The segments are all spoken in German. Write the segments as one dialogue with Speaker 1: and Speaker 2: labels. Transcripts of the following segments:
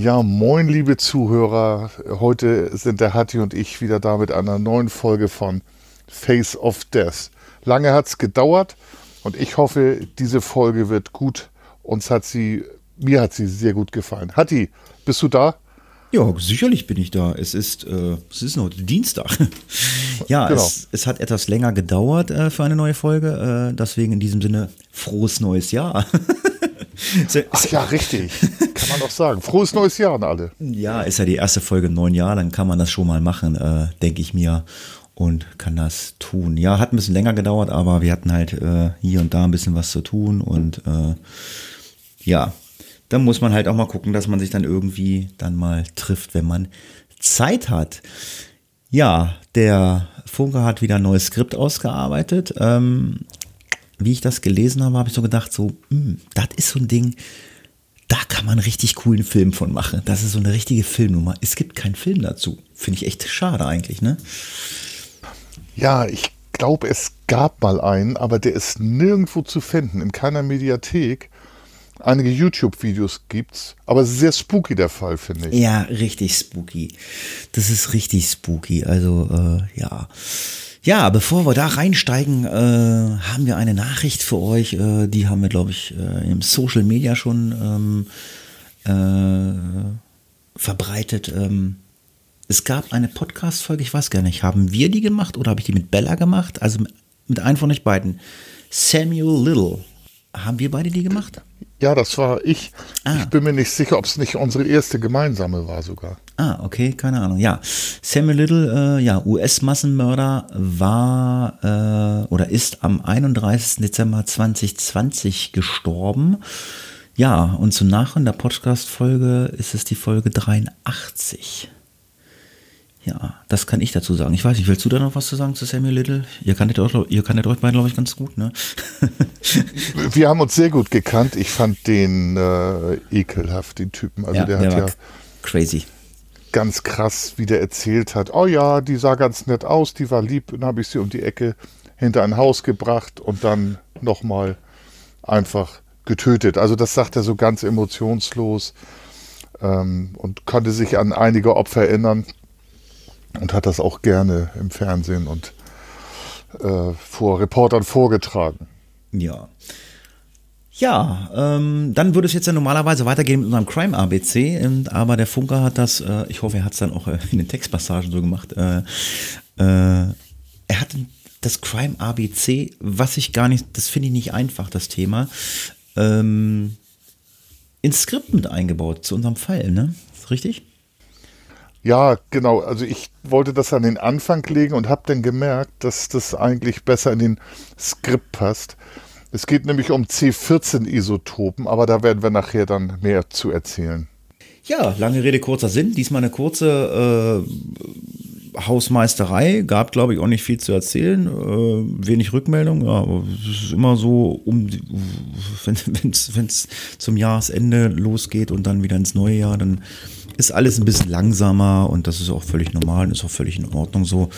Speaker 1: Ja, moin, liebe Zuhörer. Heute sind der Hatti und ich wieder da mit einer neuen Folge von Face of Death. Lange hat es gedauert und ich hoffe, diese Folge wird gut. Uns hat sie, mir hat sie sehr gut gefallen. Hatti, bist du da?
Speaker 2: Ja, sicherlich bin ich da. Es ist, äh, es ist heute Dienstag. ja,
Speaker 1: Genau.
Speaker 2: es, es hat etwas länger gedauert äh, für eine neue Folge. Äh, deswegen in diesem Sinne frohes neues Jahr.
Speaker 1: Ach ja, richtig. Kann man doch sagen. Frohes neues Jahr an alle.
Speaker 2: Ja, ist ja die erste Folge im neuen Jahr, dann kann man das schon mal machen, äh, denke ich mir. Und kann das tun. Ja, hat ein bisschen länger gedauert, aber wir hatten halt äh, hier und da ein bisschen was zu tun. Und äh, ja, dann muss man halt auch mal gucken, dass man sich dann irgendwie dann mal trifft, wenn man Zeit hat. Ja, der Funke hat wieder ein neues Skript ausgearbeitet. Ähm, wie ich das gelesen habe, habe ich so gedacht, so, hm, das ist so ein Ding, da kann man einen richtig coolen Film von machen. Das ist so eine richtige Filmnummer. Es gibt keinen Film dazu. Finde ich echt schade eigentlich, ne?
Speaker 1: Ja, ich glaube, es gab mal einen, aber der ist nirgendwo zu finden, in keiner Mediathek. Einige YouTube-Videos gibt's, aber es ist sehr spooky der Fall, finde ich.
Speaker 2: Ja, richtig spooky. Das ist richtig spooky. Also, äh, ja. Ja, bevor wir da reinsteigen, äh, haben wir eine Nachricht für euch. Äh, die haben wir, glaube ich, äh, im Social Media schon ähm, äh, verbreitet. Ähm, es gab eine Podcast-Folge, ich weiß gar nicht, haben wir die gemacht oder habe ich die mit Bella gemacht? Also mit einem von euch beiden. Samuel Little. Haben wir beide die gemacht?
Speaker 1: Ja, das war ich.
Speaker 2: Ah.
Speaker 1: Ich bin mir nicht sicher, ob es nicht unsere erste gemeinsame war sogar.
Speaker 2: Ah, okay, keine Ahnung. Ja, Samuel Little, äh, ja, US-Massenmörder war äh, oder ist am 31. Dezember 2020 gestorben. Ja, und zum Nachhinein der Podcast-Folge ist es die Folge 83. Ja, das kann ich dazu sagen. Ich weiß nicht, willst du da noch was zu sagen zu Samuel Little? Ihr kanntet euch, ihr kanntet euch beide, glaube ich, ganz gut, ne?
Speaker 1: Wir haben uns sehr gut gekannt. Ich fand den äh, ekelhaft, den Typen. Also der, hat
Speaker 2: war
Speaker 1: ja
Speaker 2: crazy.
Speaker 1: ganz krass, wie der erzählt hat. Oh ja, die sah ganz nett aus, die war lieb. Dann habe ich sie um die Ecke hinter ein Haus gebracht und dann nochmal einfach getötet. Also das sagt er so ganz emotionslos ähm, und konnte sich an einige Opfer erinnern und hat das auch gerne im Fernsehen und äh, vor Reportern vorgetragen.
Speaker 2: Ja. Ja, ähm, dann würde es jetzt ja normalerweise weitergehen mit unserem Crime ABC, ähm, aber der Funker hat das, äh, ich hoffe, er hat es dann auch äh, in den Textpassagen so gemacht. Äh, äh, er hat das Crime ABC, was ich gar nicht, das finde ich nicht einfach, das Thema, ähm, ins Skript mit eingebaut zu unserem Fall, ne? Ist richtig?
Speaker 1: Ja, genau. Also ich wollte das an den Anfang legen und habe dann gemerkt, dass das eigentlich besser in den Skript passt. Es geht nämlich um C14-Isotopen, aber da werden wir nachher dann mehr zu erzählen.
Speaker 2: Ja, lange Rede, kurzer Sinn. Diesmal eine kurze äh, Hausmeisterei. Gab, glaube ich, auch nicht viel zu erzählen. Äh, wenig Rückmeldung. Ja, es ist immer so, um wenn es zum Jahresende losgeht und dann wieder ins neue Jahr, dann ist alles ein bisschen langsamer und das ist auch völlig normal und ist auch völlig in Ordnung so.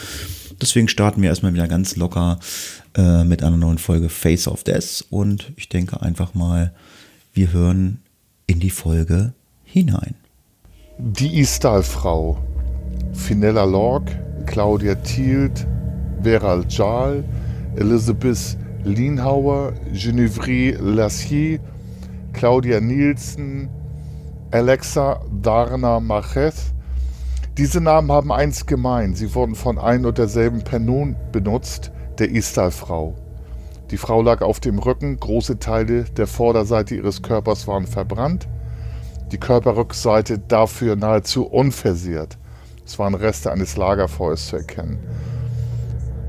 Speaker 2: Deswegen starten wir erstmal wieder ganz locker äh, mit einer neuen Folge Face of Death und ich denke einfach mal, wir hören in die Folge hinein.
Speaker 1: Die Istal-Frau. Finella Lorck, Claudia Thielt, Vera Jal, Elizabeth Lienhauer, Genevieve Lassier, Claudia Nielsen, Alexa Darna Machez. Diese Namen haben eins gemein. Sie wurden von ein und derselben Person benutzt, der Istal-Frau. Die Frau lag auf dem Rücken, große Teile der Vorderseite ihres Körpers waren verbrannt, die Körperrückseite dafür nahezu unversehrt. Es waren Reste eines Lagerfeuers zu erkennen.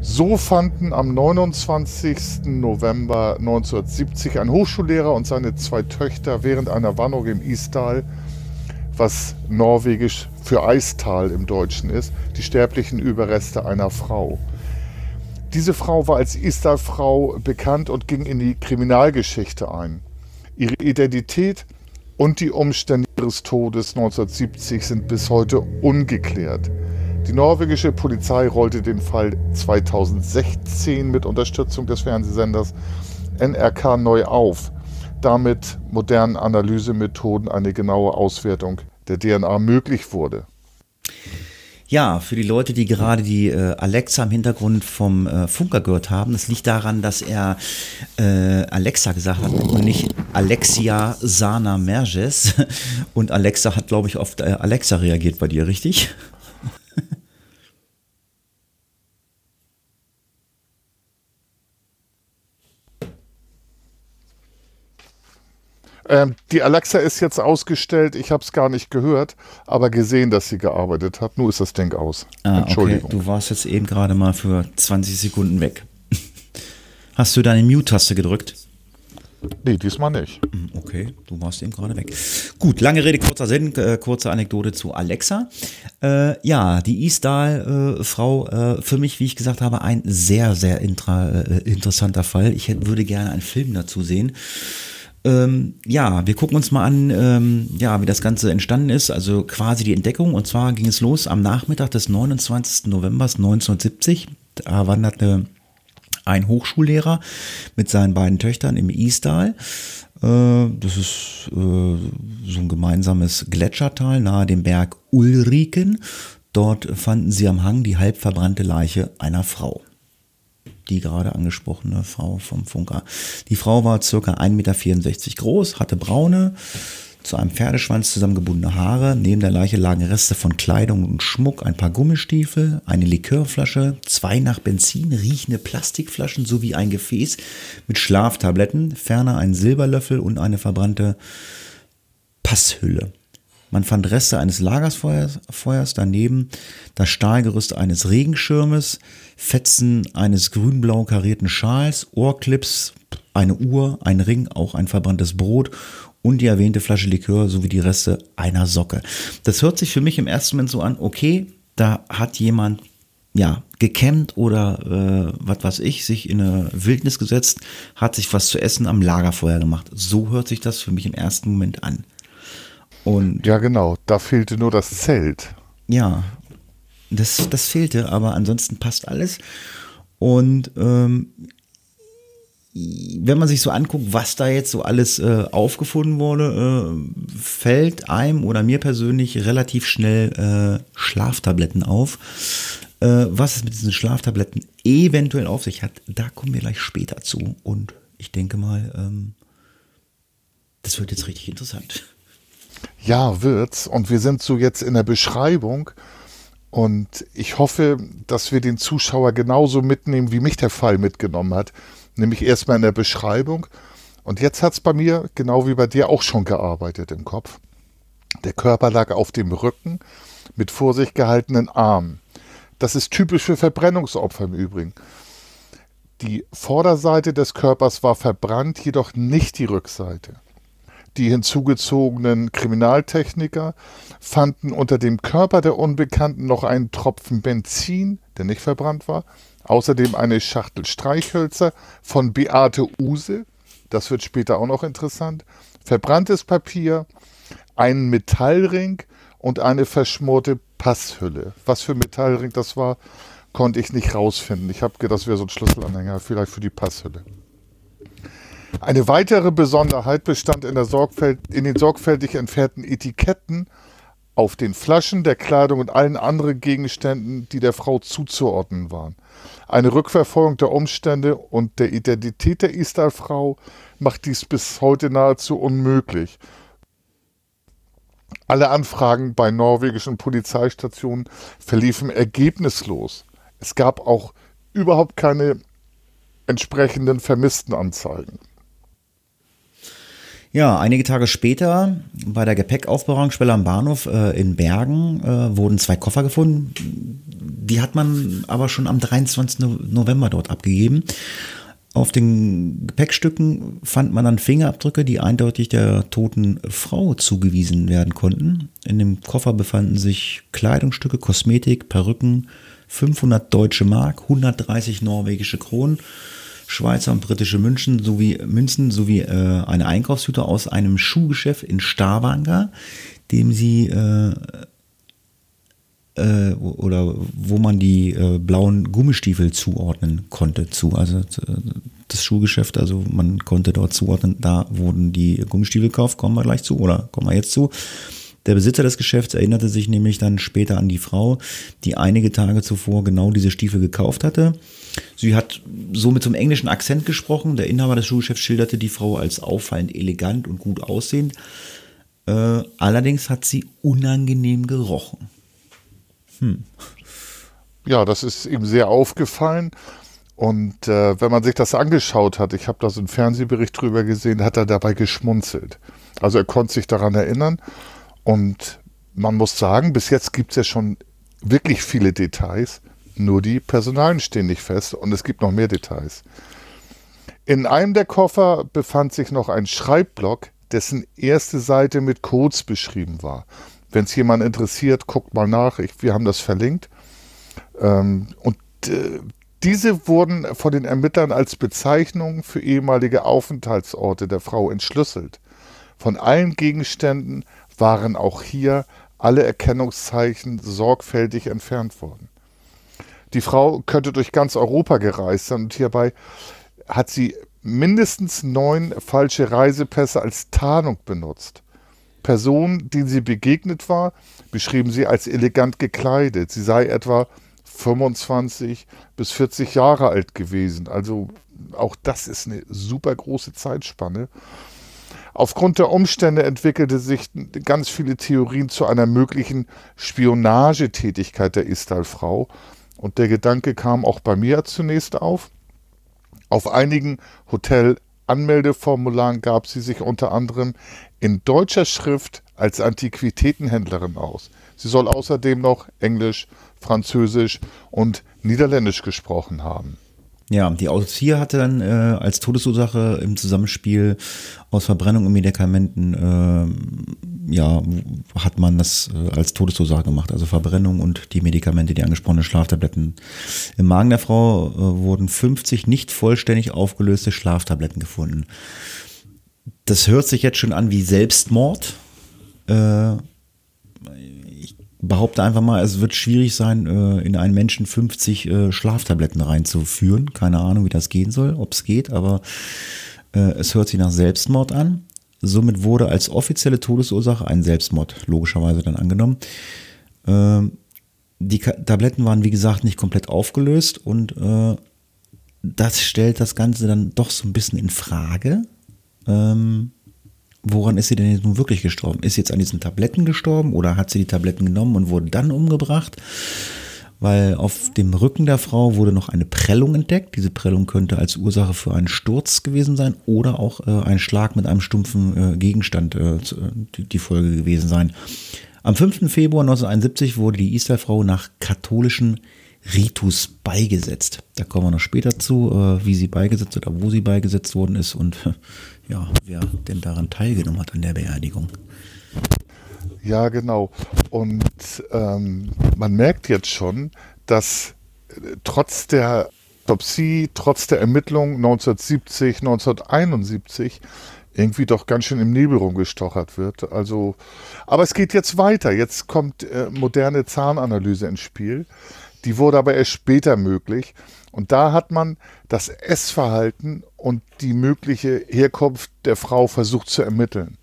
Speaker 1: So fanden am 29. November 1970 ein Hochschullehrer und seine zwei Töchter während einer Wanderung im Istal was norwegisch für Eistal im Deutschen ist, die sterblichen Überreste einer Frau. Diese Frau war als Istal-Frau bekannt und ging in die Kriminalgeschichte ein. Ihre Identität und die Umstände ihres Todes 1970 sind bis heute ungeklärt. Die norwegische Polizei rollte den Fall 2016 mit Unterstützung des Fernsehsenders NRK neu auf, damit modernen Analysemethoden eine genaue Auswertung der DNA möglich wurde.
Speaker 2: Ja, für die Leute, die gerade die äh, Alexa im Hintergrund vom äh, Funker gehört haben, das liegt daran, dass er äh, Alexa gesagt hat und nicht Alexia Sana Merges. Und Alexa hat, glaube ich, auf äh, Alexa reagiert bei dir, richtig?
Speaker 1: Ähm, die Alexa ist jetzt ausgestellt. Ich habe es gar nicht gehört, aber gesehen, dass sie gearbeitet hat. Nur ist das Ding aus.
Speaker 2: Ah, Entschuldigung. Okay. Du warst jetzt eben gerade mal für 20 Sekunden weg. Hast du deine Mute-Taste gedrückt?
Speaker 1: Nee, diesmal nicht.
Speaker 2: Hm, okay, du warst eben gerade weg. Gut, lange Rede, kurzer Sinn, äh, kurze Anekdote zu Alexa. Äh, ja, die E-Style-Frau, äh, für mich, wie ich gesagt habe, ein sehr, sehr intra, äh, interessanter Fall. Ich hätte, würde gerne einen Film dazu sehen. Ähm, ja, wir gucken uns mal an, ähm, ja, wie das Ganze entstanden ist. Also quasi die Entdeckung. Und zwar ging es los am Nachmittag des 29. November 1970. Da wanderte ein Hochschullehrer mit seinen beiden Töchtern im Istal. Äh, das ist äh, so ein gemeinsames Gletschertal nahe dem Berg Ulriken. Dort fanden sie am Hang die halb verbrannte Leiche einer Frau die gerade angesprochene Frau vom Funker. Die Frau war circa 1,64 Meter groß, hatte braune, zu einem Pferdeschwanz zusammengebundene Haare. Neben der Leiche lagen Reste von Kleidung und Schmuck, ein paar Gummistiefel, eine Likörflasche, zwei nach Benzin riechende Plastikflaschen sowie ein Gefäß mit Schlaftabletten, ferner ein Silberlöffel und eine verbrannte Passhülle. Man fand Reste eines Lagerfeuers Feuers, daneben das Stahlgerüst eines Regenschirmes, Fetzen eines grün-blau karierten Schals, Ohrclips, eine Uhr, ein Ring, auch ein verbranntes Brot und die erwähnte Flasche Likör sowie die Reste einer Socke. Das hört sich für mich im ersten Moment so an, okay, da hat jemand ja, gekämmt oder äh, was weiß ich, sich in eine Wildnis gesetzt, hat sich was zu essen am Lagerfeuer gemacht. So hört sich das für mich im ersten Moment an.
Speaker 1: Und ja, genau, da fehlte nur das Zelt.
Speaker 2: Ja, das, das fehlte, aber ansonsten passt alles. Und ähm, wenn man sich so anguckt, was da jetzt so alles äh, aufgefunden wurde, äh, fällt einem oder mir persönlich relativ schnell äh, Schlaftabletten auf. Äh, was es mit diesen Schlaftabletten eventuell auf sich hat, da kommen wir gleich später zu. Und ich denke mal, ähm, das wird jetzt richtig interessant.
Speaker 1: Ja, wird's. Und wir sind so jetzt in der Beschreibung. Und ich hoffe, dass wir den Zuschauer genauso mitnehmen, wie mich der Fall mitgenommen hat. Nämlich erstmal in der Beschreibung. Und jetzt hat es bei mir, genau wie bei dir, auch schon gearbeitet im Kopf. Der Körper lag auf dem Rücken mit vor sich gehaltenen Armen. Das ist typisch für Verbrennungsopfer im Übrigen. Die Vorderseite des Körpers war verbrannt, jedoch nicht die Rückseite. Die hinzugezogenen Kriminaltechniker fanden unter dem Körper der Unbekannten noch einen Tropfen Benzin, der nicht verbrannt war, außerdem eine Schachtel Streichhölzer von Beate Use, das wird später auch noch interessant, verbranntes Papier, einen Metallring und eine verschmorte Passhülle. Was für Metallring das war, konnte ich nicht rausfinden. Ich habe gedacht, das wäre so ein Schlüsselanhänger, vielleicht für die Passhülle. Eine weitere Besonderheit bestand in, in, den sorgfältig entfernten Etiketten auf den Flaschen, der Kleidung und allen anderen Gegenständen, die der Frau zuzuordnen waren. Eine Rückverfolgung der Umstände und der Identität der Istal-Frau macht dies bis heute nahezu unmöglich. Alle Anfragen bei norwegischen Polizeistationen verliefen ergebnislos. Es gab auch überhaupt keine entsprechenden Vermisstenanzeigen.
Speaker 2: Ja, einige Tage später bei der Gepäckaufbewahrungsstelle am Bahnhof äh, in Bergen äh, wurden zwei Koffer gefunden. Die hat man aber schon am 23. November dort abgegeben. Auf den Gepäckstücken fand man dann Fingerabdrücke, die eindeutig der toten Frau zugewiesen werden konnten. In dem Koffer befanden sich Kleidungsstücke, Kosmetik, Perücken, 500 deutsche Mark, 130 norwegische Kronen, Schweizer und britische Münzen sowie Münzen sowie äh, eine Einkaufshüte aus einem Schuhgeschäft in Stavanger, dem sie äh, äh, oder wo man die äh, blauen Gummistiefel zuordnen konnte zu. Also das Schuhgeschäft, also man konnte dort zuordnen, da wurden die Gummistiefel gekauft, kommen wir gleich zu oder kommen wir jetzt zu. Der Besitzer des Geschäfts erinnerte sich nämlich dann später an die Frau, die einige Tage zuvor genau diese Stiefel gekauft hatte. Sie hat so mit so einem englischen Akzent gesprochen. Der Inhaber des Schuhgeschäfts schilderte die Frau als auffallend elegant und gut aussehend. Äh, allerdings hat sie unangenehm gerochen.
Speaker 1: Hm. Ja, das ist ihm sehr aufgefallen. Und äh, wenn man sich das angeschaut hat, ich habe da so einen Fernsehbericht drüber gesehen, hat er dabei geschmunzelt. Also er konnte sich daran erinnern. Und man muss sagen, bis jetzt gibt es ja schon wirklich viele Details. Nur die Personalien stehen nicht fest und es gibt noch mehr Details. In einem der Koffer befand sich noch ein Schreibblock, dessen erste Seite mit Codes beschrieben war. Wenn es jemand interessiert, guckt mal nach. Ich, wir haben das verlinkt. Ähm, und äh, diese wurden von den Ermittlern als Bezeichnung für ehemalige Aufenthaltsorte der Frau entschlüsselt. Von allen Gegenständen waren auch hier alle Erkennungszeichen sorgfältig entfernt worden. Die Frau könnte durch ganz Europa gereist sein und hierbei hat sie mindestens neun falsche Reisepässe als Tarnung benutzt. Person, die sie begegnet war, beschrieben sie als elegant gekleidet. Sie sei etwa 25 bis 40 Jahre alt gewesen. Also auch das ist eine super große Zeitspanne. Aufgrund der Umstände entwickelte sich ganz viele Theorien zu einer möglichen Spionagetätigkeit der Istal-Frau. Und der Gedanke kam auch bei mir zunächst auf. Auf einigen Hotel Anmeldeformularen gab sie sich unter anderem in deutscher Schrift als Antiquitätenhändlerin aus. Sie soll außerdem noch Englisch, Französisch und Niederländisch gesprochen haben.
Speaker 2: Ja, die Autopsie hatte dann äh, als Todesursache im Zusammenspiel aus Verbrennung und Medikamenten, äh, ja, hat man das äh, als Todesursache gemacht. Also Verbrennung und die Medikamente, die angesprochenen Schlaftabletten. Im Magen der Frau äh, wurden 50 nicht vollständig aufgelöste Schlaftabletten gefunden. Das hört sich jetzt schon an wie Selbstmord. Behaupte einfach mal, es wird schwierig sein, äh, in einen Menschen 50 äh, Schlaftabletten reinzuführen. Keine Ahnung, wie das gehen soll, ob es geht, aber äh, es hört sich nach Selbstmord an. Somit wurde als offizielle Todesursache ein Selbstmord logischerweise dann angenommen. Ähm, die Tabletten waren, wie gesagt, nicht komplett aufgelöst und das stellt das Ganze dann doch so ein bisschen in Frage. Ähm, woran ist sie denn jetzt nun wirklich gestorben? Ist sie jetzt an diesen Tabletten gestorben oder hat sie die Tabletten genommen und wurde dann umgebracht? Weil auf dem Rücken der Frau wurde noch eine Prellung entdeckt. Diese Prellung könnte als Ursache für einen Sturz gewesen sein oder auch äh, ein Schlag mit einem stumpfen äh, Gegenstand äh, die, die, Folge gewesen sein. Am 5. Februar 1971 wurde die Easter-Frau nach katholischen Ritus beigesetzt. Da kommen wir noch später zu, äh, wie sie beigesetzt oder wo sie beigesetzt worden ist und ja, wer denn daran teilgenommen hat an der Beerdigung.
Speaker 1: Ja, genau. Und ähm, man merkt jetzt schon, dass äh, trotz der Autopsie, trotz der Ermittlungen 1970, 1971 irgendwie doch ganz schön im Nebel rumgestochert wird. Also, aber es geht jetzt weiter. Jetzt kommt äh, moderne Zahnanalyse ins Spiel. Die wurde aber erst später möglich. Und da hat man das Essverhalten und die mögliche Herkunft der Frau versucht zu ermitteln.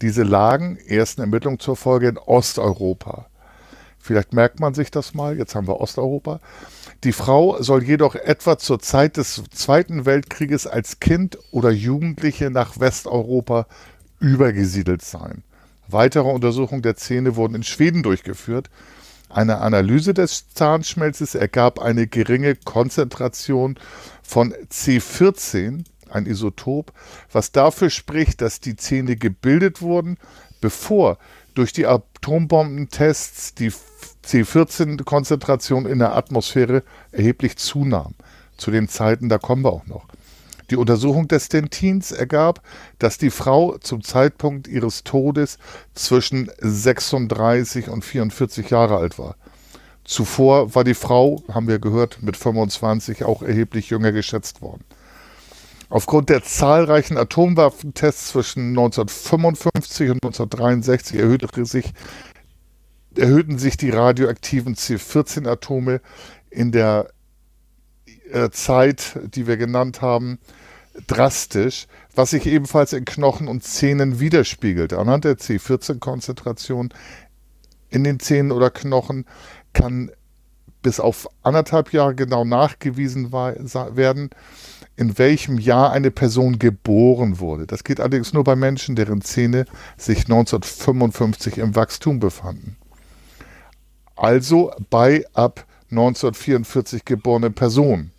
Speaker 1: Diese lagen, ersten Ermittlungen zur Folge, in Osteuropa. Vielleicht merkt man sich das mal, jetzt haben wir Osteuropa. Die Frau soll jedoch etwa zur Zeit des Zweiten Weltkrieges als Kind oder Jugendliche nach Westeuropa übergesiedelt sein. Weitere Untersuchungen der Zähne wurden in Schweden durchgeführt eine Analyse des Zahnschmelzes ergab eine geringe Konzentration von C14, ein Isotop, was dafür spricht, dass die Zähne gebildet wurden, bevor durch die Atombombentests die C14-Konzentration in der Atmosphäre erheblich zunahm. Zu den Zeiten, da kommen wir auch noch. Die Untersuchung des Dentins ergab, dass die Frau zum Zeitpunkt ihres Todes zwischen 36 und 44 Jahre alt war. Zuvor war die Frau, haben wir gehört, mit 25 auch erheblich jünger geschätzt worden. Aufgrund der zahlreichen Atomwaffentests zwischen 1955 und 1963 erhöhte sich, erhöhten sich die radioaktiven C14-Atome in der äh, Zeit, die wir genannt haben, drastisch, was sich ebenfalls in Knochen und Zähnen widerspiegelt. Anhand der C14-Konzentration in den Zähnen oder Knochen kann bis auf anderthalb Jahre genau nachgewiesen werden, in welchem Jahr eine Person geboren wurde. Das geht allerdings nur bei Menschen, deren Zähne sich 1955 im Wachstum befanden. Also bei ab 1944 geborenen Personen.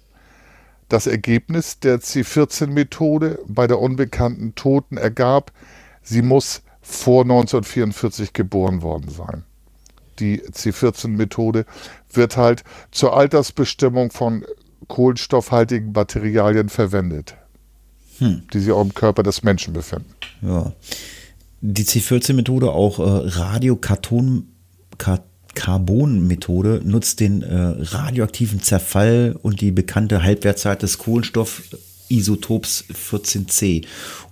Speaker 1: Das Ergebnis der C14-Methode bei der unbekannten Toten ergab, sie muss vor 1944 geboren worden sein. Die C14-Methode wird halt zur Altersbestimmung von kohlenstoffhaltigen Materialien verwendet, hm. die sich auch im Körper des Menschen befinden.
Speaker 2: Ja. Die C14-Methode, auch äh, Radiokarton, Carbon-Methode nutzt den äh, radioaktiven Zerfall und die bekannte Halbwertszeit des Kohlenstoffisotops 14c,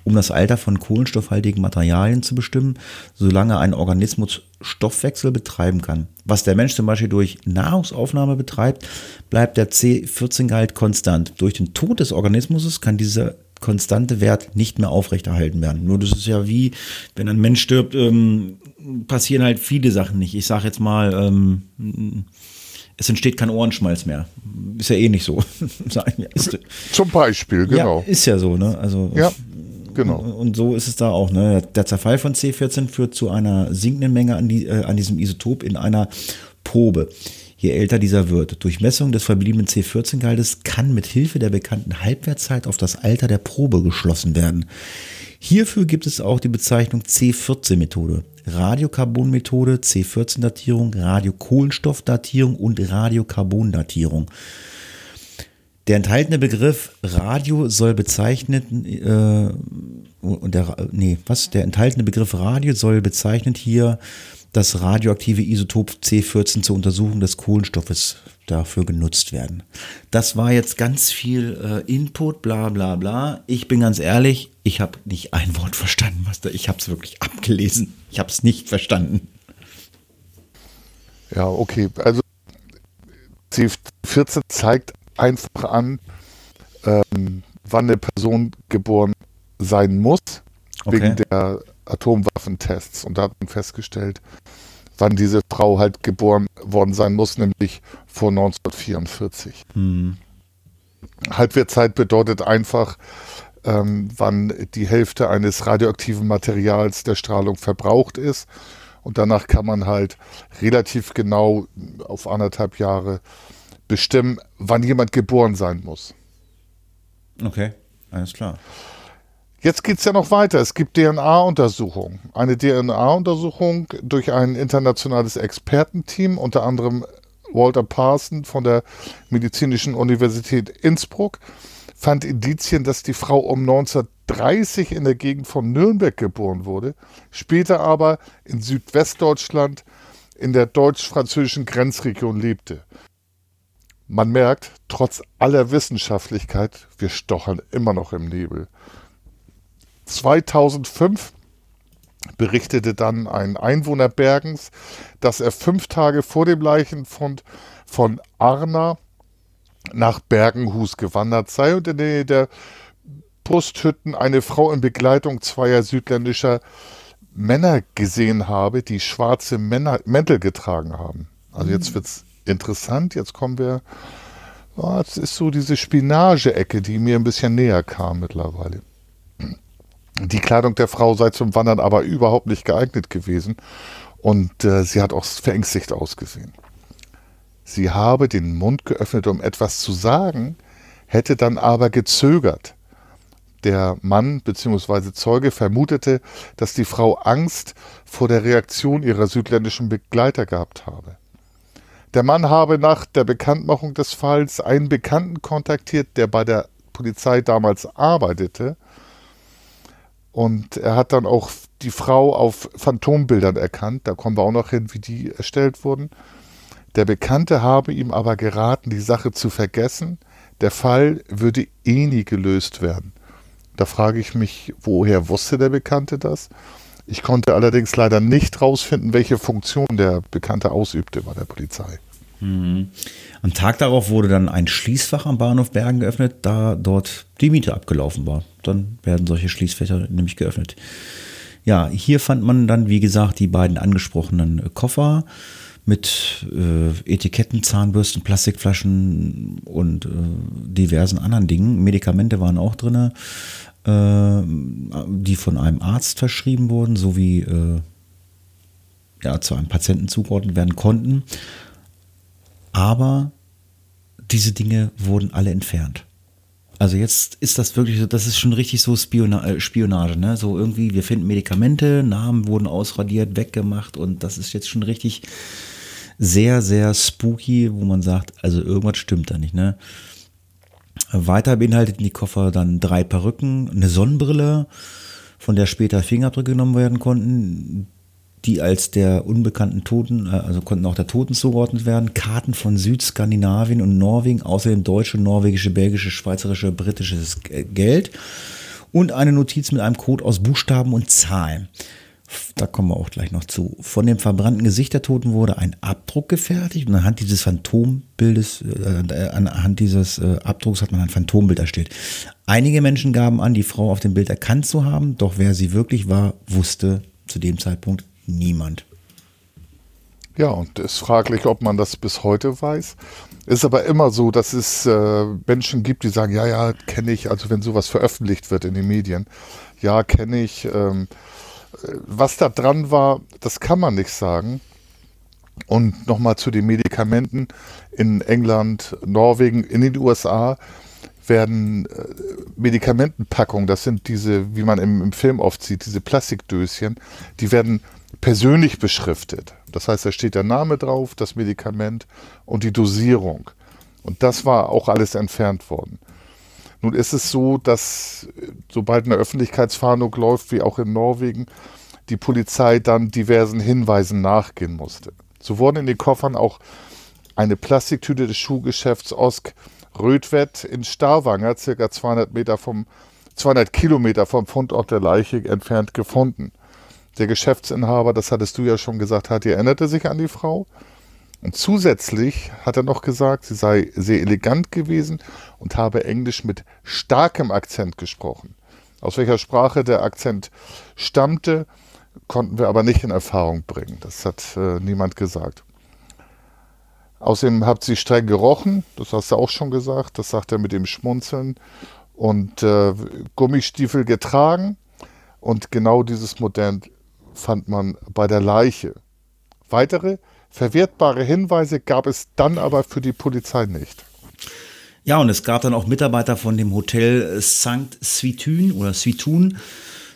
Speaker 2: um das Alter von kohlenstoffhaltigen Materialien zu bestimmen, solange ein Organismus Stoffwechsel betreiben kann. Was der Mensch zum Beispiel durch Nahrungsaufnahme betreibt, bleibt der C14-Gehalt konstant. Durch den Tod des Organismus kann dieser konstante Wert nicht mehr aufrechterhalten werden. Nur das ist ja wie, wenn ein Mensch stirbt, ähm, passieren halt viele Sachen nicht. Ich sage jetzt mal, ähm, es entsteht kein Ohrenschmalz mehr. Ist ja eh nicht so.
Speaker 1: Zum Beispiel, genau.
Speaker 2: Ja, ist ja so, ne? Also,
Speaker 1: ja, genau.
Speaker 2: Und so ist es da auch. Ne? Der Zerfall von C14 führt zu einer sinkenden Menge an, die, äh, an diesem Isotop in einer Probe je älter dieser wird. Durch Messung des verbliebenen C14-Gehaltes kann mit Hilfe der bekannten Halbwertszeit auf das Alter der Probe geschlossen werden. Hierfür gibt es auch die Bezeichnung C14-Methode, Radiokarbon-Methode, C14-Datierung, Radiokohlenstoffdatierung und Radiokarbondatierung. Der enthaltene Begriff Radio soll bezeichnen, äh, und der, nee, was? Der enthaltene Begriff Radio soll bezeichnet hier das radioaktive Isotop C14 zur Untersuchung des Kohlenstoffes dafür genutzt werden. Das war jetzt ganz viel äh, Input, bla bla bla. Ich bin ganz ehrlich, ich habe nicht ein Wort verstanden, was da. Ich habe es wirklich abgelesen. Ich habe es nicht verstanden.
Speaker 1: Ja, okay. Also C14 zeigt einfach an, ähm, wann eine Person geboren sein muss, okay. wegen der Atomwaffentests. Und da hat man festgestellt, wann diese Frau halt geboren worden sein muss, nämlich vor 1944. Hm. Halbwertzeit bedeutet einfach, ähm, wann die Hälfte eines radioaktiven Materials der Strahlung verbraucht ist. Und danach kann man halt relativ genau auf anderthalb Jahre bestimmen, wann jemand geboren sein muss.
Speaker 2: Okay, alles klar.
Speaker 1: Jetzt geht es ja noch weiter. Es gibt DNA-Untersuchungen. Eine DNA-Untersuchung durch ein internationales Expertenteam, unter anderem Walter Parson von der Medizinischen Universität Innsbruck, fand Indizien, dass die Frau um 1930 in der Gegend von Nürnberg geboren wurde, später aber in Südwestdeutschland in der deutsch-französischen Grenzregion lebte. Man merkt, trotz aller Wissenschaftlichkeit, wir stochern immer noch im Nebel. 2005 berichtete dann ein Einwohner Bergens, dass er fünf Tage vor dem Leichenfund von Arna nach Bergenhus gewandert sei und in der Nähe der Brusthütten eine Frau in Begleitung zweier südländischer Männer gesehen habe, die schwarze Männer, Mäntel getragen haben. Also jetzt wird es interessant, jetzt kommen wir, oh, jetzt ist so diese Spinage-Ecke, die mir ein bisschen näher kam mittlerweile. Die Kleidung der Frau sei zum Wandern aber überhaupt nicht geeignet gewesen und äh, sie hat auch verängstigt ausgesehen. Sie habe den Mund geöffnet, um etwas zu sagen, hätte dann aber gezögert. Der Mann bzw. Zeuge vermutete, dass die Frau Angst vor der Reaktion ihrer südländischen Begleiter gehabt habe. Der Mann habe nach der Bekanntmachung des Falls einen Bekannten kontaktiert, der bei der Polizei damals arbeitete. Und er hat dann auch die Frau auf Phantombildern erkannt. Da kommen wir auch noch hin, wie die erstellt wurden. Der Bekannte habe ihm aber geraten, die Sache zu vergessen. Der Fall würde eh nie gelöst werden. Da frage ich mich, woher wusste der Bekannte das? Ich konnte allerdings leider nicht rausfinden, welche Funktion der Bekannte ausübte bei der Polizei.
Speaker 2: Mhm. Am Tag darauf wurde dann ein Schließfach am Bahnhof Bergen geöffnet, da dort die Miete abgelaufen war. Dann werden solche Schließfächer nämlich geöffnet. Ja, hier fand man dann, wie gesagt, die beiden angesprochenen Koffer mit äh, Etiketten, Zahnbürsten, Plastikflaschen und äh, diversen anderen Dingen. Medikamente waren auch drin, äh, die von einem Arzt verschrieben wurden, sowie äh, ja, zu einem Patienten zugeordnet werden konnten. Aber diese Dinge wurden alle entfernt. Also jetzt ist das wirklich so, das ist schon richtig so äh, Spionage, ne? So irgendwie, wir finden Medikamente, Namen wurden ausradiert, weggemacht und das ist jetzt schon richtig sehr, sehr spooky, wo man sagt, also irgendwas stimmt da nicht, ne? Weiter beinhalteten die Koffer dann drei Perücken, eine Sonnenbrille, von der später Fingerabdrücke genommen werden konnten, die als der unbekannten Toten, äh, also konnten auch der Toten zugeordnet werden, Karten von Südskandinavien und Norwegen, außerdem deutsche, norwegische, belgische, schweizerische, britisches Geld und eine Notiz mit einem Code aus Buchstaben und Zahlen. Da kommen wir auch gleich noch zu. Von dem verbrannten Gesicht der Toten wurde ein Abdruck gefertigt und anhand dieses Phantombildes, äh, anhand dieses äh, Abdrucks hat man ein Phantombild erstellt. Einige Menschen gaben an, die Frau auf dem Bild erkannt zu haben, doch wer sie wirklich war, wusste zu dem Zeitpunkt niemand.
Speaker 1: Ja, und es ist fraglich, ob man das bis heute weiß. Ist aber immer so, dass es äh, Menschen gibt, die sagen, ja, ja, kenne ich, also wenn sowas veröffentlicht wird in den Medien, ja, kenne ich. Ähm, was da dran war, das kann man nicht sagen. Und nochmal zu den Medikamenten in England, Norwegen, in den USA werden äh, Medikamentenpackungen, das sind diese, wie man im, im Film oft sieht, diese Plastikdöschen, die werden persönlich beschriftet. Das heißt, da steht der Name drauf, das Medikament und die Dosierung. Und das war auch alles entfernt worden. Nun ist es so, dass äh, sobald eine Öffentlichkeitsfahndung läuft, wie auch in Norwegen, die Polizei dann diversen Hinweisen nachgehen musste. So wurden in den Koffern auch eine Plastiktüte des Schuhgeschäfts Osk Rödwett in Starwanger, circa 200 Meter vom 200 Kilometer vom Fundort der Leiche entfernt gefunden. Der Geschäftsinhaber, das hattest du ja schon gesagt, hat, erinnerte sich an die Frau. Und zusätzlich hat er noch gesagt, sie sei sehr elegant gewesen und habe Englisch mit starkem Akzent gesprochen. Aus welcher Sprache der Akzent stammte, konnten wir aber nicht in Erfahrung bringen. Das hat äh, niemand gesagt. Außerdem hat sie streng gerochen, das hast du auch schon gesagt, das sagt er mit dem Schmunzeln. Und äh, Gummistiefel getragen. Und genau dieses Modell fand man bei der Leiche. Weitere verwertbare Hinweise gab es dann aber für die Polizei nicht.
Speaker 2: Ja, und es gab dann auch Mitarbeiter von dem Hotel St. Svitun oder Svitun.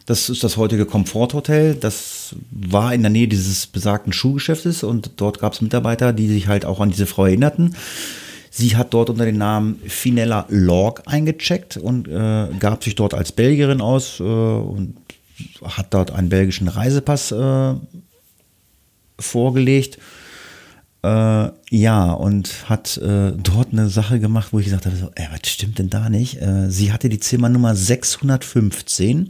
Speaker 2: Das ist das heutige Komforthotel. Das war in der Nähe dieses besagten Schuhgeschäftes und dort gab es Mitarbeiter, die sich halt auch an diese Frau erinnerten. Sie hat dort unter dem Namen Finella Lorg eingecheckt und äh, gab sich dort als Belgierin aus äh, und hat dort einen belgischen Reisepass äh, vorgelegt. Äh, ja, und hat äh, dort eine Sache gemacht, wo ich gesagt habe, so, ey, was stimmt denn da nicht? Äh, sie hatte die Zimmernummer 615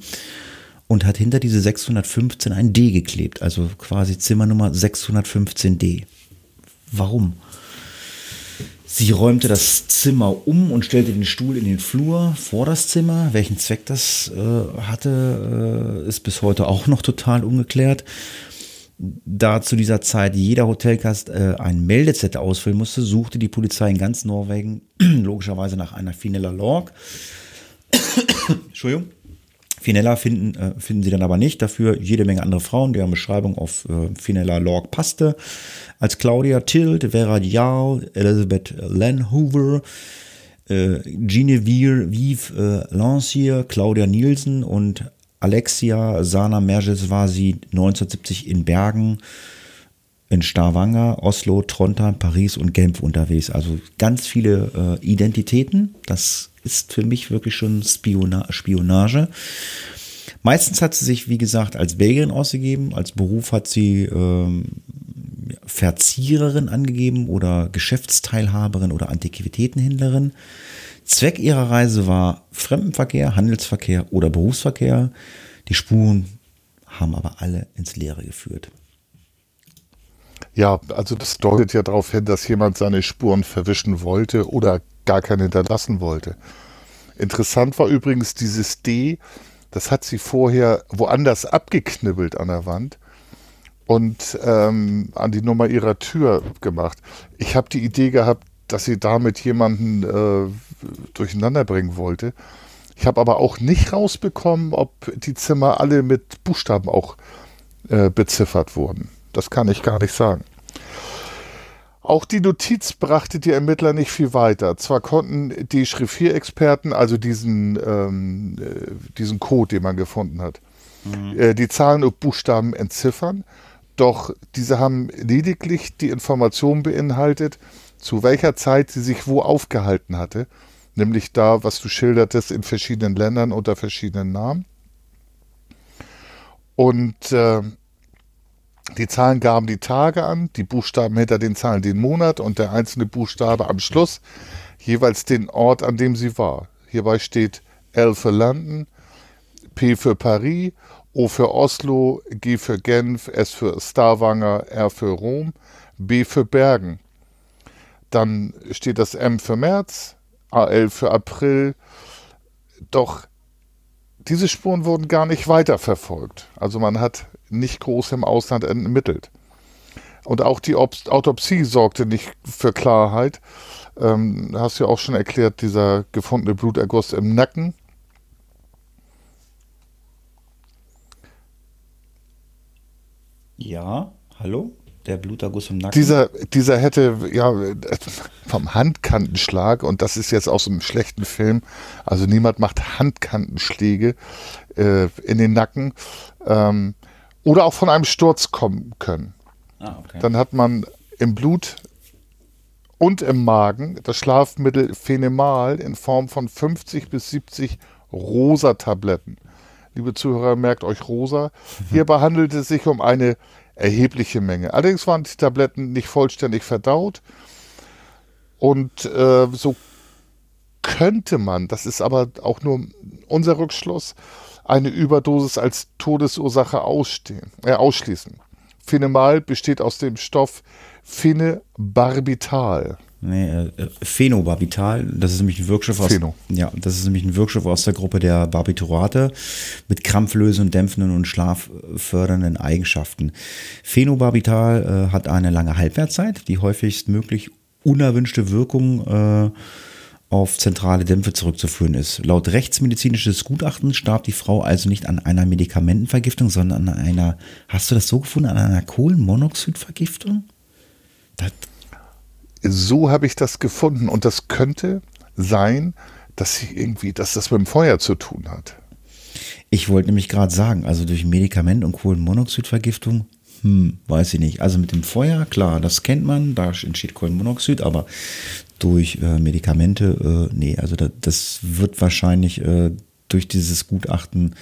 Speaker 2: und hat hinter diese 615 ein D geklebt, also quasi Zimmernummer 615D. Warum? Sie räumte das Zimmer um und stellte den Stuhl in den Flur vor das Zimmer. Welchen Zweck das äh, hatte, äh, ist bis heute auch noch total ungeklärt da zu dieser Zeit jeder Hotelgast äh, einen Meldezettel ausfüllen musste, suchte die Polizei in ganz Norwegen logischerweise nach einer Finella Lorg. Entschuldigung. Finella finden, äh, finden sie dann aber nicht. Dafür jede Menge andere Frauen, deren Beschreibung auf äh, Finella Lorg passte. Als Claudia Tilt, Vera Dial, Elizabeth Lanhoover, äh, Genevieve äh, Lancier, Claudia Nielsen und Alexia Sana Merges war sie 1970 in Bergen, in Stavanger, Oslo, Trondheim, Paris und Genf unterwegs. Also ganz viele äh, Identitäten. Das ist für mich wirklich schon Spiona Spionage. Meistens hat sie sich, wie gesagt, als Belgierin ausgegeben. Als Beruf hat sie ähm, Verziererin angegeben oder Geschäftsteilhaberin oder Antiquitätenhändlerin. Zweck ihrer Reise war Fremdenverkehr, Handelsverkehr oder Berufsverkehr. Die Spuren haben aber alle ins Leere geführt.
Speaker 1: Ja, also das deutet ja darauf hin, dass jemand seine Spuren verwischen wollte oder gar keine hinterlassen wollte. Interessant war übrigens dieses D, das hat sie vorher woanders abgeknibbelt an der Wand und ähm, an die Nummer ihrer Tür gemacht. Ich habe die Idee gehabt, dass sie damit jemanden äh, durcheinander bringen wollte. Ich habe aber auch nicht rausbekommen, ob die Zimmer alle mit Buchstaben auch äh, beziffert wurden. Das kann ich gar nicht sagen. Auch die Notiz brachte die Ermittler nicht viel weiter. Zwar konnten die Schriftierexperten, also diesen, ähm, äh, diesen Code, den man gefunden hat, mhm. äh, die Zahlen und Buchstaben entziffern, doch diese haben lediglich die Information beinhaltet, zu welcher Zeit sie sich wo aufgehalten hatte, nämlich da, was du schildertest, in verschiedenen Ländern unter verschiedenen Namen. Und äh, die Zahlen gaben die Tage an, die Buchstaben hinter den Zahlen den Monat und der einzelne Buchstabe am Schluss jeweils den Ort, an dem sie war. Hierbei steht L für London, P für Paris, O für Oslo, G für Genf, S für Stavanger, R für Rom, B für Bergen. Dann steht das M für März, AL für April. Doch diese Spuren wurden gar nicht weiterverfolgt. Also man hat nicht groß im Ausland ermittelt. Und auch die Autopsie sorgte nicht für Klarheit. Ähm, hast du ja auch schon erklärt, dieser gefundene Bluterguss im Nacken.
Speaker 2: Ja, hallo? Der Bluterguss im Nacken.
Speaker 1: Dieser, dieser hätte ja vom Handkantenschlag, und das ist jetzt aus einem schlechten Film, also niemand macht Handkantenschläge äh, in den Nacken. Ähm, oder auch von einem Sturz kommen können. Ah, okay. Dann hat man im Blut und im Magen das Schlafmittel Phenemal in Form von 50 bis 70 rosa Tabletten. Liebe Zuhörer, merkt euch rosa. Hierbei handelt es sich um eine erhebliche Menge. Allerdings waren die Tabletten nicht vollständig verdaut. Und äh, so könnte man, das ist aber auch nur unser Rückschluss, eine Überdosis als Todesursache ausstehen, äh, ausschließen. Phenemal besteht aus dem Stoff Phenobarbital.
Speaker 2: Nee, äh, Phenobarbital, das ist nämlich ein Wirkstoff aus, Pheno. ja, das ist nämlich ein Wirkstoff aus der Gruppe der Barbiturate mit krampflösenden, dämpfenden und schlaffördernden Eigenschaften. Phenobarbital äh, hat eine lange Halbwertszeit, die häufigst möglich unerwünschte Wirkung äh, auf zentrale Dämpfe zurückzuführen ist. Laut rechtsmedizinisches Gutachten starb die Frau also nicht an einer Medikamentenvergiftung, sondern an einer, hast du das so gefunden, an einer Kohlenmonoxidvergiftung?
Speaker 1: Das so habe ich das gefunden und das könnte sein, dass sie irgendwie, dass das mit dem Feuer zu tun hat.
Speaker 2: Ich wollte nämlich gerade sagen, also durch Medikament- und Kohlenmonoxidvergiftung, hm, weiß ich nicht. Also mit dem Feuer, klar, das kennt man, da entsteht Kohlenmonoxid, aber durch äh, Medikamente, äh, nee, also da, das wird wahrscheinlich äh, durch dieses Gutachten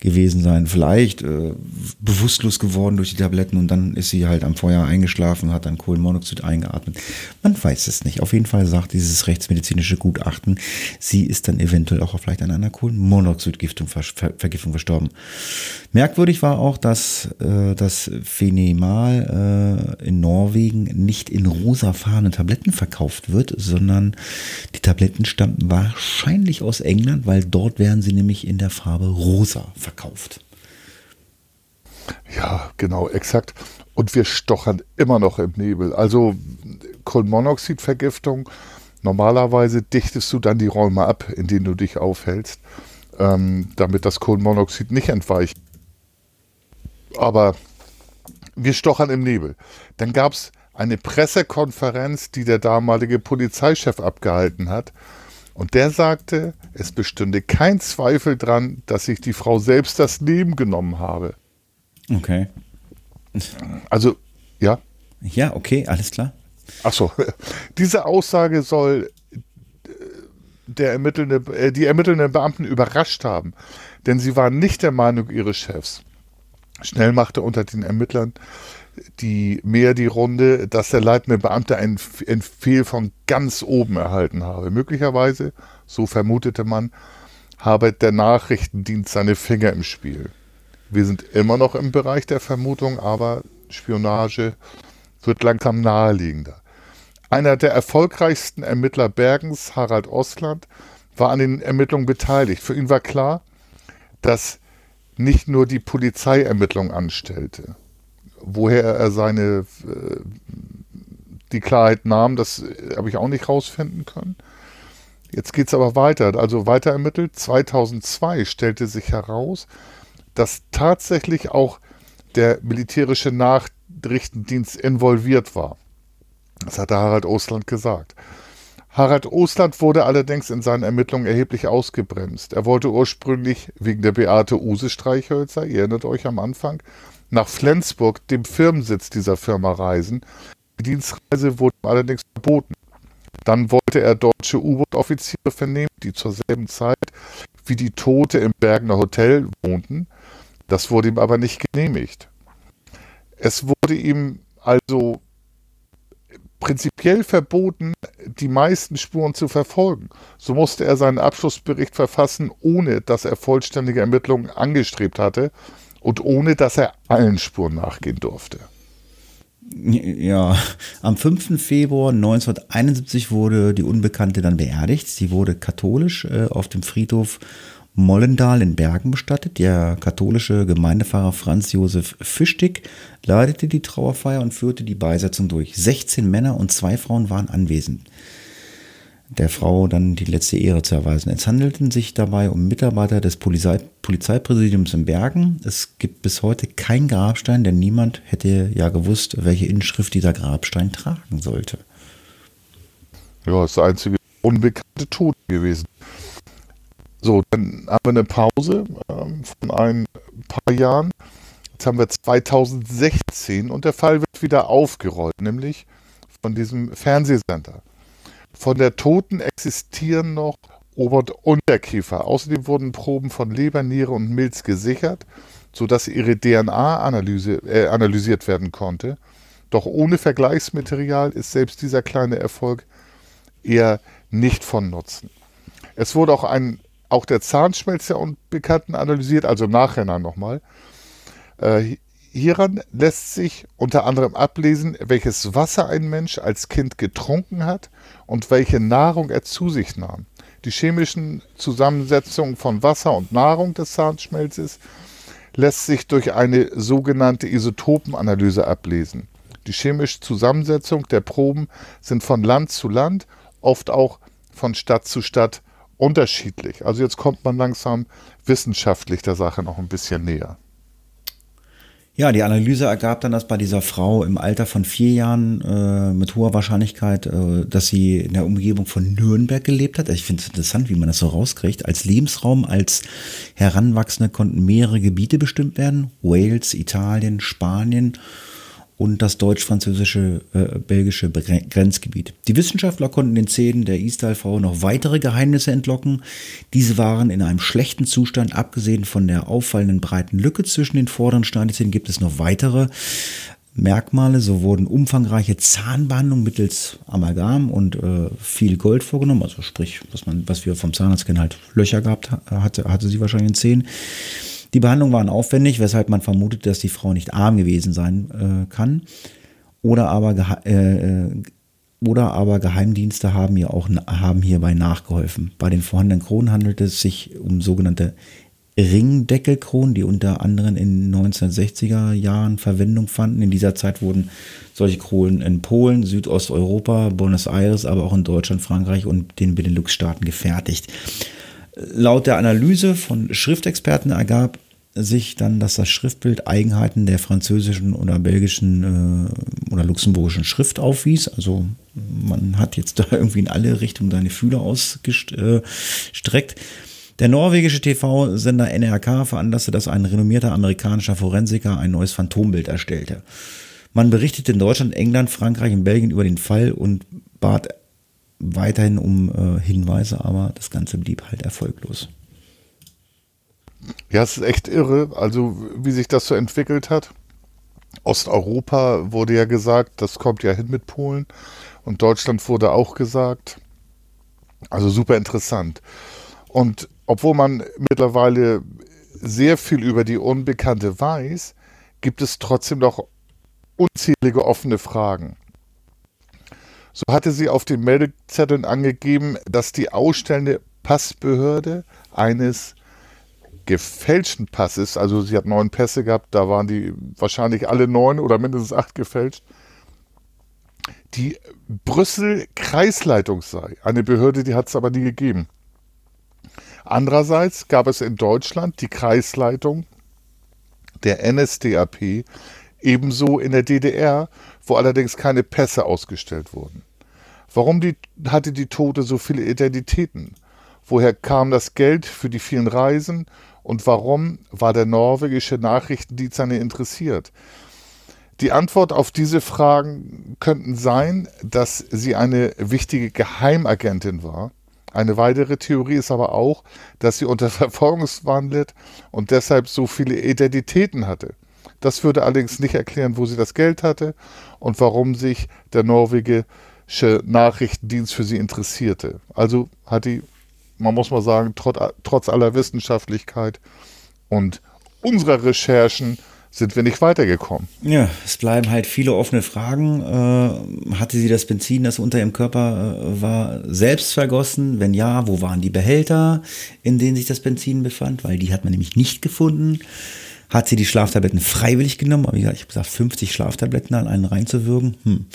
Speaker 2: gewesen sein. Vielleicht äh, bewusstlos geworden durch die Tabletten und dann ist sie halt am Feuer eingeschlafen, hat dann Kohlenmonoxid eingeatmet. Man weiß es nicht. Auf jeden Fall sagt dieses rechtsmedizinische Gutachten, sie ist dann eventuell auch vielleicht an einer Kohlenmonoxidvergiftung Vergiftung verstorben. Merkwürdig war auch, dass äh, das Phenemal äh, in Norwegen nicht in rosafarbenen Tabletten verkauft wird, sondern die Tabletten stammten wahrscheinlich aus England, weil dort werden sie nämlich in der Farbe rosa verkauft.
Speaker 1: Ja, genau, exakt. Und wir stochern immer noch im Nebel. Also Kohlenmonoxidvergiftung, normalerweise dichtest du dann die Räume ab, in denen du dich aufhältst, ähm, damit das Kohlenmonoxid nicht entweicht. Aber wir stochern im Nebel. Dann gab es eine Pressekonferenz, die der damalige Polizeichef abgehalten hat. Und der sagte, es bestünde kein Zweifel dran, dass sich die Frau selbst das Leben genommen habe.
Speaker 2: Okay.
Speaker 1: Also, ja?
Speaker 2: Ja, okay, alles klar.
Speaker 1: Achso, diese Aussage soll äh, der ermittelnde, äh, die ermittelnden Beamten überrascht haben, denn sie waren nicht der Meinung ihres Chefs. Schnell machte unter den Ermittlern die mehr die Runde, dass der leitende Beamte ein, ein Fehl von ganz oben erhalten habe. Möglicherweise, so vermutete man, habe der Nachrichtendienst seine Finger im Spiel. Wir sind immer noch im Bereich der Vermutung, aber Spionage wird langsam naheliegender. Einer der erfolgreichsten Ermittler Bergens, Harald Ostland, war an den Ermittlungen beteiligt. Für ihn war klar, dass nicht nur die Polizei Ermittlungen anstellte. Woher er seine äh, die Klarheit nahm, das habe ich auch nicht rausfinden können. Jetzt geht es aber weiter. Also weiter ermittelt. 2002 stellte sich heraus, dass tatsächlich auch der militärische Nachrichtendienst involviert war. Das hatte Harald Ostland gesagt. Harald Ostland wurde allerdings in seinen Ermittlungen erheblich ausgebremst. Er wollte ursprünglich wegen der Beate Use Streichhölzer, ihr erinnert euch am Anfang, nach Flensburg, dem Firmensitz dieser Firma, reisen. Die Dienstreise wurde allerdings verboten. Dann wollte er deutsche U-Boot-Offiziere vernehmen, die zur selben Zeit wie die Tote im Bergener Hotel wohnten. Das wurde ihm aber nicht genehmigt. Es wurde ihm also prinzipiell verboten, die meisten Spuren zu verfolgen. So musste er seinen Abschlussbericht verfassen, ohne dass er vollständige Ermittlungen angestrebt hatte und ohne dass er allen Spuren nachgehen durfte.
Speaker 2: Ja, am 5. Februar 1971 wurde die Unbekannte dann beerdigt. Sie wurde katholisch äh, auf dem Friedhof Mollendal in Bergen bestattet. Der katholische Gemeindepfarrer Franz Josef Fischtig leitete die Trauerfeier und führte die Beisetzung durch. 16 Männer und zwei Frauen waren anwesend. Der Frau dann die letzte Ehre zu erweisen. Es handelte sich dabei um Mitarbeiter des Polizei Polizeipräsidiums in Bergen. Es gibt bis heute keinen Grabstein, denn niemand hätte ja gewusst, welche Inschrift dieser Grabstein tragen sollte.
Speaker 1: Ja, das ist der einzige unbekannte Tod gewesen. So, dann haben wir eine Pause ähm, von ein paar Jahren. Jetzt haben wir 2016 und der Fall wird wieder aufgerollt, nämlich von diesem Fernsehsender. Von der Toten existieren noch Ober- und Unterkiefer. Außerdem wurden Proben von Leber, Niere und Milz gesichert, sodass ihre DNA äh, analysiert werden konnte. Doch ohne Vergleichsmaterial ist selbst dieser kleine Erfolg eher nicht von Nutzen. Es wurde auch ein auch der Zahnschmelz der Unbekannten analysiert, also im Nachhinein nochmal. Äh, hieran lässt sich unter anderem ablesen, welches Wasser ein Mensch als Kind getrunken hat und welche Nahrung er zu sich nahm. Die chemischen Zusammensetzungen von Wasser und Nahrung des Zahnschmelzes lässt sich durch eine sogenannte Isotopenanalyse ablesen. Die chemische Zusammensetzung der Proben sind von Land zu Land, oft auch von Stadt zu Stadt unterschiedlich. Also jetzt kommt man langsam wissenschaftlich der Sache noch ein bisschen näher.
Speaker 2: Ja, die Analyse ergab dann, dass bei dieser Frau im Alter von vier Jahren äh, mit hoher Wahrscheinlichkeit, äh, dass sie in der Umgebung von Nürnberg gelebt hat. Ich finde es interessant, wie man das so rauskriegt. Als Lebensraum, als Heranwachsende konnten mehrere Gebiete bestimmt werden. Wales, Italien, Spanien und das deutsch-französische äh, Grenzgebiet. Die Wissenschaftler konnten den Zähnen der Istal-Frau noch weitere Geheimnisse entlocken. Diese waren in einem schlechten Zustand, abgesehen von der auffallenden breiten Lücke zwischen den vorderen Schneidezähnen gibt es noch weitere Merkmale. So wurden umfangreiche Zahnbehandlungen mittels Amalgam und äh, viel Gold vorgenommen. Also sprich, was man, was wir vom Zahnarzt kennen, halt Löcher gehabt hatte, hatte sie wahrscheinlich in Zähnen. Die Behandlungen waren aufwendig, weshalb man vermutet, dass die Frau nicht arm gewesen sein äh, kann. Oder aber, äh, äh, oder aber Geheimdienste haben, hier auch, haben hierbei nachgeholfen. Bei den vorhandenen Kronen handelt es sich um sogenannte Ringdeckelkronen, die unter anderem in den 1960er Jahren Verwendung fanden. In dieser Zeit wurden solche Kronen in Polen, Südosteuropa, Buenos Aires, aber auch in Deutschland, Frankreich und den Benelux-Staaten gefertigt. Laut der Analyse von Schriftexperten ergab sich dann, dass das Schriftbild Eigenheiten der französischen oder belgischen äh, oder luxemburgischen Schrift aufwies. Also man hat jetzt da irgendwie in alle Richtungen seine Fühler ausgestreckt. Der norwegische TV-Sender NRK veranlasste, dass ein renommierter amerikanischer Forensiker ein neues Phantombild erstellte. Man berichtete in Deutschland, England, Frankreich und Belgien über den Fall und bat weiterhin um äh, Hinweise, aber das Ganze blieb halt erfolglos.
Speaker 1: Ja, es ist echt irre, also wie sich das so entwickelt hat. Osteuropa wurde ja gesagt, das kommt ja hin mit Polen. Und Deutschland wurde auch gesagt. Also super interessant. Und obwohl man mittlerweile sehr viel über die Unbekannte weiß, gibt es trotzdem noch unzählige offene Fragen. So hatte sie auf den Meldezetteln angegeben, dass die ausstellende Passbehörde eines gefälschten Passes, also sie hat neun Pässe gehabt, da waren die wahrscheinlich alle neun oder mindestens acht gefälscht, die Brüssel Kreisleitung sei. Eine Behörde, die hat es aber nie gegeben. Andererseits gab es in Deutschland die Kreisleitung der NSDAP, ebenso in der DDR, wo allerdings keine Pässe ausgestellt wurden. Warum die, hatte die Tote so viele Identitäten? Woher kam das Geld für die vielen Reisen? Und warum war der norwegische Nachrichtendienst an ihr interessiert? Die Antwort auf diese Fragen könnten sein, dass sie eine wichtige Geheimagentin war. Eine weitere Theorie ist aber auch, dass sie unter Verfolgungswahn litt und deshalb so viele Identitäten hatte. Das würde allerdings nicht erklären, wo sie das Geld hatte und warum sich der norwegische Nachrichtendienst für sie interessierte. Also hat die, man muss mal sagen, trotz, trotz aller Wissenschaftlichkeit und unserer Recherchen sind wir nicht weitergekommen.
Speaker 2: Ja, es bleiben halt viele offene Fragen. Äh, hatte sie das Benzin, das unter ihrem Körper äh, war, selbst vergossen? Wenn ja, wo waren die Behälter, in denen sich das Benzin befand? Weil die hat man nämlich nicht gefunden. Hat sie die Schlaftabletten freiwillig genommen? Aber wie gesagt, ich habe gesagt, 50 Schlaftabletten an einen reinzuwürgen. Hm.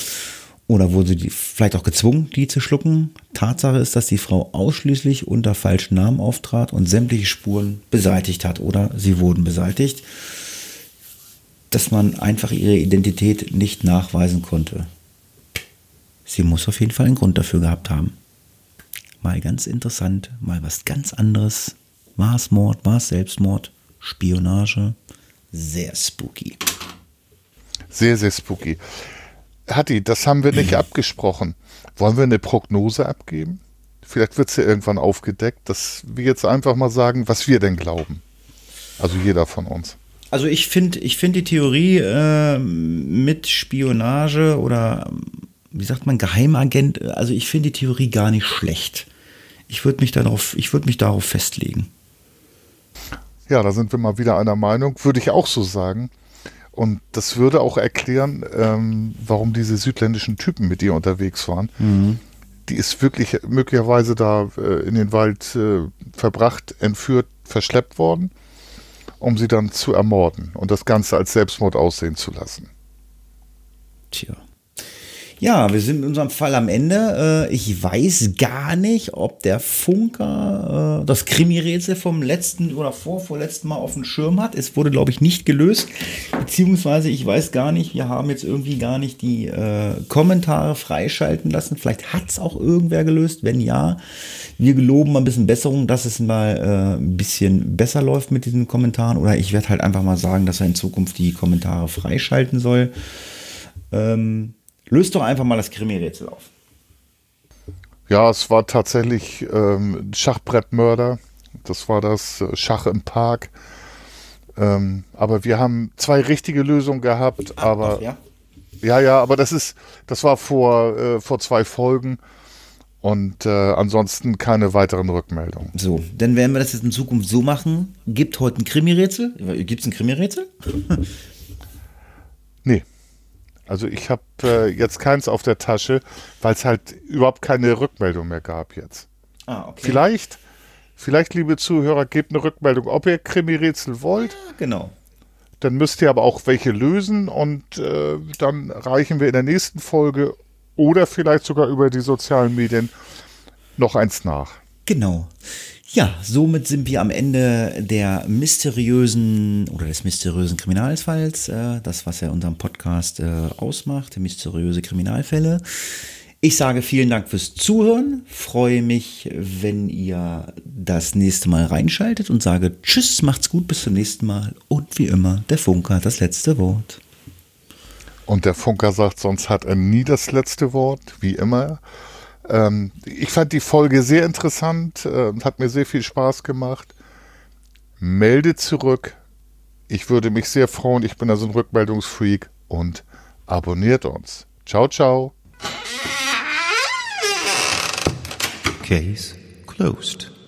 Speaker 2: Oder wurde sie vielleicht auch gezwungen, die zu schlucken? Tatsache ist, dass die Frau ausschließlich unter falschen Namen auftrat und sämtliche Spuren beseitigt hat. Oder sie wurden beseitigt dass man einfach ihre Identität nicht nachweisen konnte. Sie muss auf jeden Fall einen Grund dafür gehabt haben. Mal ganz interessant, mal was ganz anderes. War es Mord, war es Selbstmord, Spionage? Sehr spooky.
Speaker 1: Sehr, sehr spooky. Hatti, das haben wir nicht abgesprochen. Wollen wir eine Prognose abgeben? Vielleicht wird es ja irgendwann aufgedeckt, dass wir jetzt einfach mal sagen, was wir denn glauben. Also jeder von uns.
Speaker 2: Also ich finde ich find die Theorie äh, mit Spionage oder wie sagt man, Geheimagent, also ich finde die Theorie gar nicht schlecht. Ich würde mich darauf, ich würde mich darauf festlegen.
Speaker 1: Ja, da sind wir mal wieder einer Meinung, würde ich auch so sagen. Und das würde auch erklären, ähm, warum diese südländischen Typen mit ihr unterwegs waren. Mhm. Die ist wirklich möglicherweise da äh, in den Wald äh, verbracht, entführt, verschleppt worden um sie dann zu ermorden und das Ganze als Selbstmord aussehen zu lassen.
Speaker 2: Tja. Ja, wir sind in unserem Fall am Ende. Äh, ich weiß gar nicht, ob der Funker äh, das Krimi-Rätsel vom letzten oder vor, vorletzten Mal auf dem Schirm hat. Es wurde, glaube ich, nicht gelöst. Beziehungsweise, ich weiß gar nicht, wir haben jetzt irgendwie gar nicht die äh, Kommentare freischalten lassen. Vielleicht hat es auch irgendwer gelöst. Wenn ja, wir geloben mal ein bisschen Besserung, dass es mal ein bisschen besser läuft mit diesen Kommentaren. Oder ich werde halt einfach mal sagen, dass er in Zukunft die Kommentare freischalten soll. Ähm, Löst doch einfach mal das Krimi-Rätsel auf.
Speaker 1: Ja, es war tatsächlich ähm, Schachbrettmörder. Das war das äh, Schach im Park. Ähm, aber wir haben zwei richtige Lösungen gehabt. Ach, aber ach, ja? ja, ja, aber das ist, das war vor, äh, vor zwei Folgen. Und äh, ansonsten keine weiteren Rückmeldungen.
Speaker 2: So, dann werden wir das jetzt in Zukunft so machen. Gibt heute ein Krimi-Rätsel? Gibt es ein Krimi-Rätsel?
Speaker 1: Also ich habe äh, jetzt keins auf der Tasche, weil es halt überhaupt keine Rückmeldung mehr gab jetzt. Ah, okay. Vielleicht, vielleicht, liebe Zuhörer, gebt eine Rückmeldung, ob ihr Krimi-Rätsel wollt. Ja,
Speaker 2: genau.
Speaker 1: Dann müsst ihr aber auch welche lösen und äh, dann reichen wir in der nächsten Folge oder vielleicht sogar über die sozialen Medien noch eins nach.
Speaker 2: Genau. Ja, somit sind wir am Ende der mysteriösen oder des mysteriösen Kriminalfalls. Äh, das, was ja unseren Podcast äh, ausmacht, mysteriöse Kriminalfälle. Ich sage vielen Dank fürs Zuhören, freue mich, wenn ihr das nächste Mal reinschaltet und sage Tschüss, macht's gut, bis zum nächsten Mal. Und wie immer, der Funker hat das letzte Wort.
Speaker 1: Und der Funker sagt, sonst hat er nie das letzte Wort, wie immer. Ähm, ich fand die Folge sehr interessant, äh, hat mir sehr viel Spaß gemacht. Melde zurück. Ich würde mich sehr freuen. Ich bin also ein Rückmeldungsfreak und abonniert uns. Ciao, ciao.
Speaker 3: Case closed.